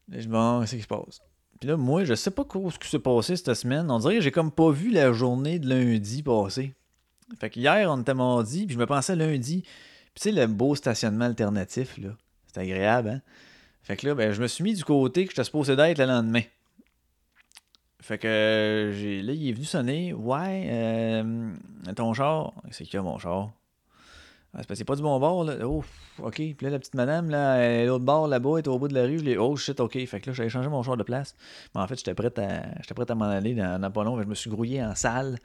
Là, je me bon, qu'est-ce qui se passe? Puis là, moi, je sais pas quoi, ce qui s'est passé cette semaine. On dirait que j'ai comme pas vu la journée de lundi passer. Fait que hier, on était mardi, puis je me pensais lundi. Puis tu sais, le beau stationnement alternatif, là. C'est agréable, hein? Fait que là, ben, je me suis mis du côté que j'étais supposé d'être le lendemain. Fait que j'ai, là, il est venu sonner. Ouais, euh, ton char. C'est qui mon char? Ah, c'est parce que pas du bon bord, là. Oh, ok. Puis là, la petite madame, là, l'autre bord là-bas, est au bout de la rue. Je l'ai. Oh shit, ok. Fait que là, j'avais changé mon char de place. Mais en fait, j'étais prêt à, j'étais prêt à m'en aller dans, dans pas long. Je me suis grouillé en salle.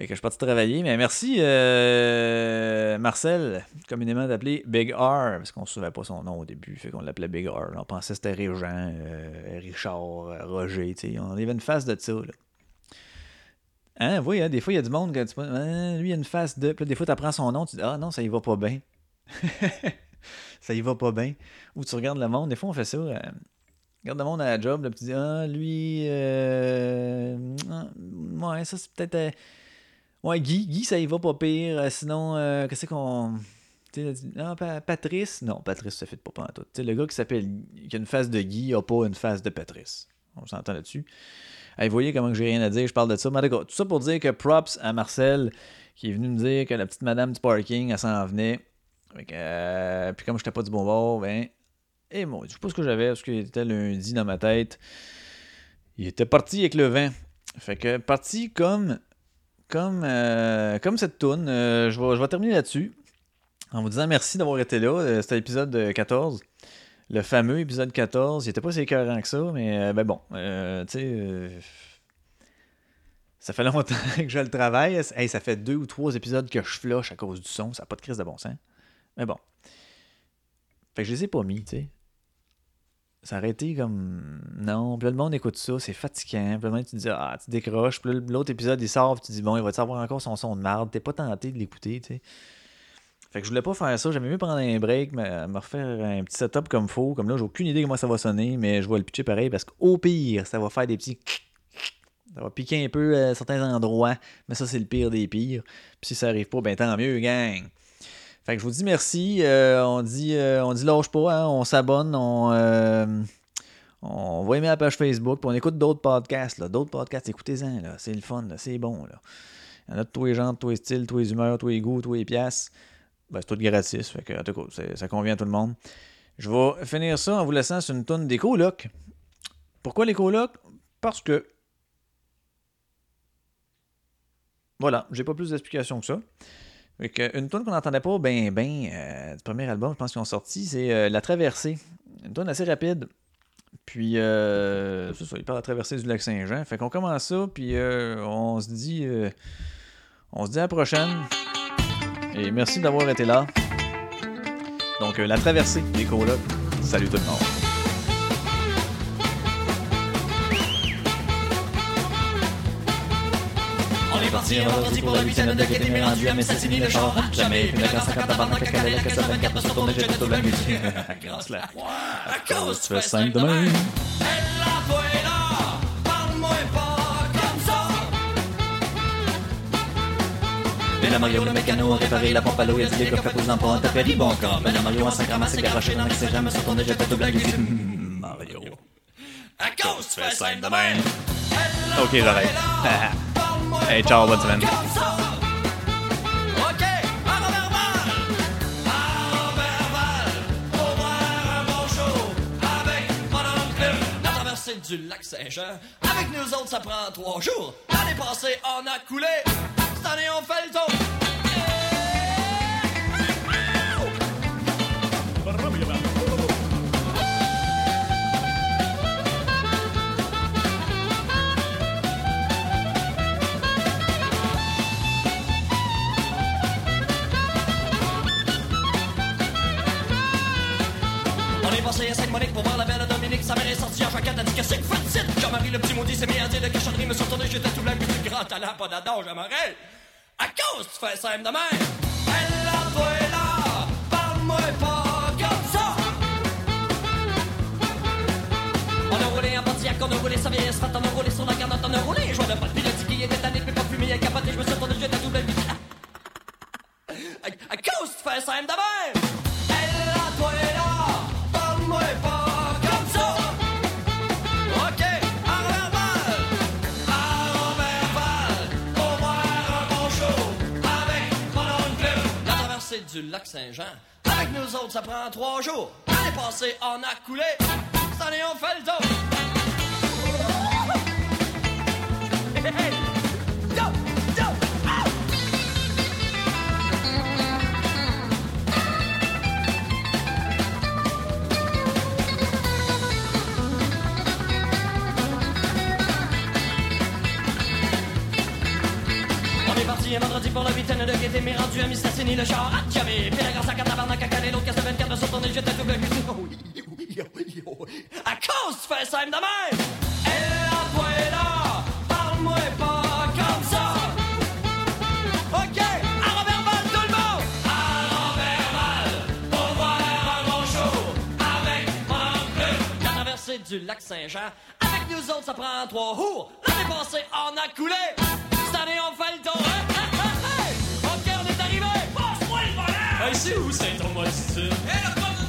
Que je suis parti travailler. Mais merci, euh, Marcel, communément appelé Big R, parce qu'on ne se souvenait pas son nom au début. Fait qu'on l'appelait Big R. On pensait que c'était Régent, euh, Richard, Roger. tu sais. On avait une face de ça, là. Hein, oui, hein, des fois, il y a du monde que tu Hein, lui, il a une face de. Puis là, des fois, tu apprends son nom, tu dis, ah non, ça y va pas bien. ça y va pas bien. Ou tu regardes le monde, des fois, on fait ça. euh, regarde le monde à la job, là, puis tu dis, ah, lui. euh, ah, ouais, ça, c'est peut-être. Ouais, Guy, Guy, ça y va pas pire. Euh, sinon, euh, qu'est-ce qu'on. Dis, ah, Pa- Patrice? Non, Patrice, ça fait pas pas en tout. Tu sais, le gars qui s'appelle. qui a une face de Guy, a pas une face de Patrice. On s'entend là-dessus. Hey, vous voyez comment j'ai rien à dire, je parle de ça. Mais tout ça pour dire que props à Marcel qui est venu me dire que la petite madame du parking, elle s'en venait. Que, euh, puis comme j'étais pas du bon bord, ben. Et moi, je sais pas ce que j'avais, parce qu'il était lundi dans ma tête. Il était parti avec le vent. Fait que parti comme. Comme, euh, comme cette toune. Euh, je, vais, terminer là-dessus. En vous disant merci d'avoir été là. C'était l'épisode euh, 14 le fameux épisode 14. Il était pas si écœurant que ça, mais euh, ben bon, tu sais, ça fait longtemps que je le travaille. Hey, ça fait deux ou trois épisodes que je flush à cause du son. Ça n'a pas de crise de bon sens. Mais bon. Fait que je les ai pas mis, tu sais. Ça aurait été comme. Non. Puis là, le monde écoute ça, c'est fatigant. Puis là, tu te dis, ah, tu décroches. Puis l'autre épisode, il sort, puis tu dis, bon, il va te savoir encore son son de marde? T'es pas tenté de l'écouter, tu sais. Fait que je voulais pas faire ça. J'aimais mieux prendre un break, me, me refaire un petit setup comme faut. Comme là, j'ai aucune idée comment ça va sonner, mais je vais le pitcher pareil parce qu'au pire, ça va faire des petits. Ça va piquer un peu à certains endroits, mais ça, c'est le pire des pires. Puis si ça arrive pas, ben tant mieux, gang. Fait que je vous dis merci. Euh, on dit euh, on dit lâche pas, hein, on s'abonne, on, euh, on va aimer la page Facebook, puis on écoute d'autres podcasts. D'autres podcasts, écoutez-en, c'est le fun, c'est bon. Il y en a de tous les genres, de tous les styles, tous les humeurs, tous les goûts, tous les pièces. Ben, c'est tout gratis, fait que, en tout cas, ça convient à tout le monde. Je vais finir ça en vous laissant sur une tonne des colocs. Pourquoi les colocs? Parce que. Voilà, j'ai pas plus d'explications que ça. Une tonne qu'on n'entendait pas ben ben euh, du premier album, je pense qu'ils ont sorti, c'est euh, La Traversée. Une tonne assez rapide. Puis, euh, ça, il parle de la traversée du lac Saint-Jean. Fait qu'on commence ça, puis euh, on se dit. euh, on se dit à la prochaine. Et merci d'avoir été là. Donc, la traversée des colocs. Salut tout le monde. Est parti, on est parti pour la huitième de Gaté, mais rendu à m'assassiner le char. Jamais plus la grâce à 40 tabarnak, à Cadillac, à 24 pas sur tourner, j'ai tout la musique. Grâce là. À cause Tu fais demain. Elle l'a toi est là, parle-moi pas comme ça. Mais la Mario, le mécano a réparé la pompe à l'eau, il a dit les gars, posant pour un tapé du bon camp. Mais la Mario, en sacrament, s'est garoché dans l'accès, jamais sur ton nez, fait de blague, dit, Mario. À cause, tu fais simple de même. Ok, j'arrête. Hey, ciao, bonne semaine. Du lac Saint-Jean. Avec nous autres, ça prend trois jours. L'année passée, on a coulé. Cette année, on fait le tour. Dominique. Sa mère est sortie en jaquette, elle dit que c'est que faites Jean-Marie, le petit maudit, s'est mis à dire de cochonnerie. Me suis retourné, j'étais tout blanc, plus grand talent, pas d'adon, Jean-Marie. À cause, tu fais simple de même. Elle a toi là, parle-moi pas Saint-Jean, avec nous autres, ça prend trois jours. L'année passée, on a coulé. Cette année, on fait le tour. Pour la huitaine de gaieté, mais rendu à Mistassini, le char à Tchamé. Puis la grâce à à l'autre casse 24 sur ton nez, j'étais tout bleu. À cause, tu même! Là, parle-moi pas comme ça! OK, du lac Saint-Jean, avec nous autres, ça prend trois jours. L'année passée, on a coulé. Cette année, on fait le tour. Hey, c'est où le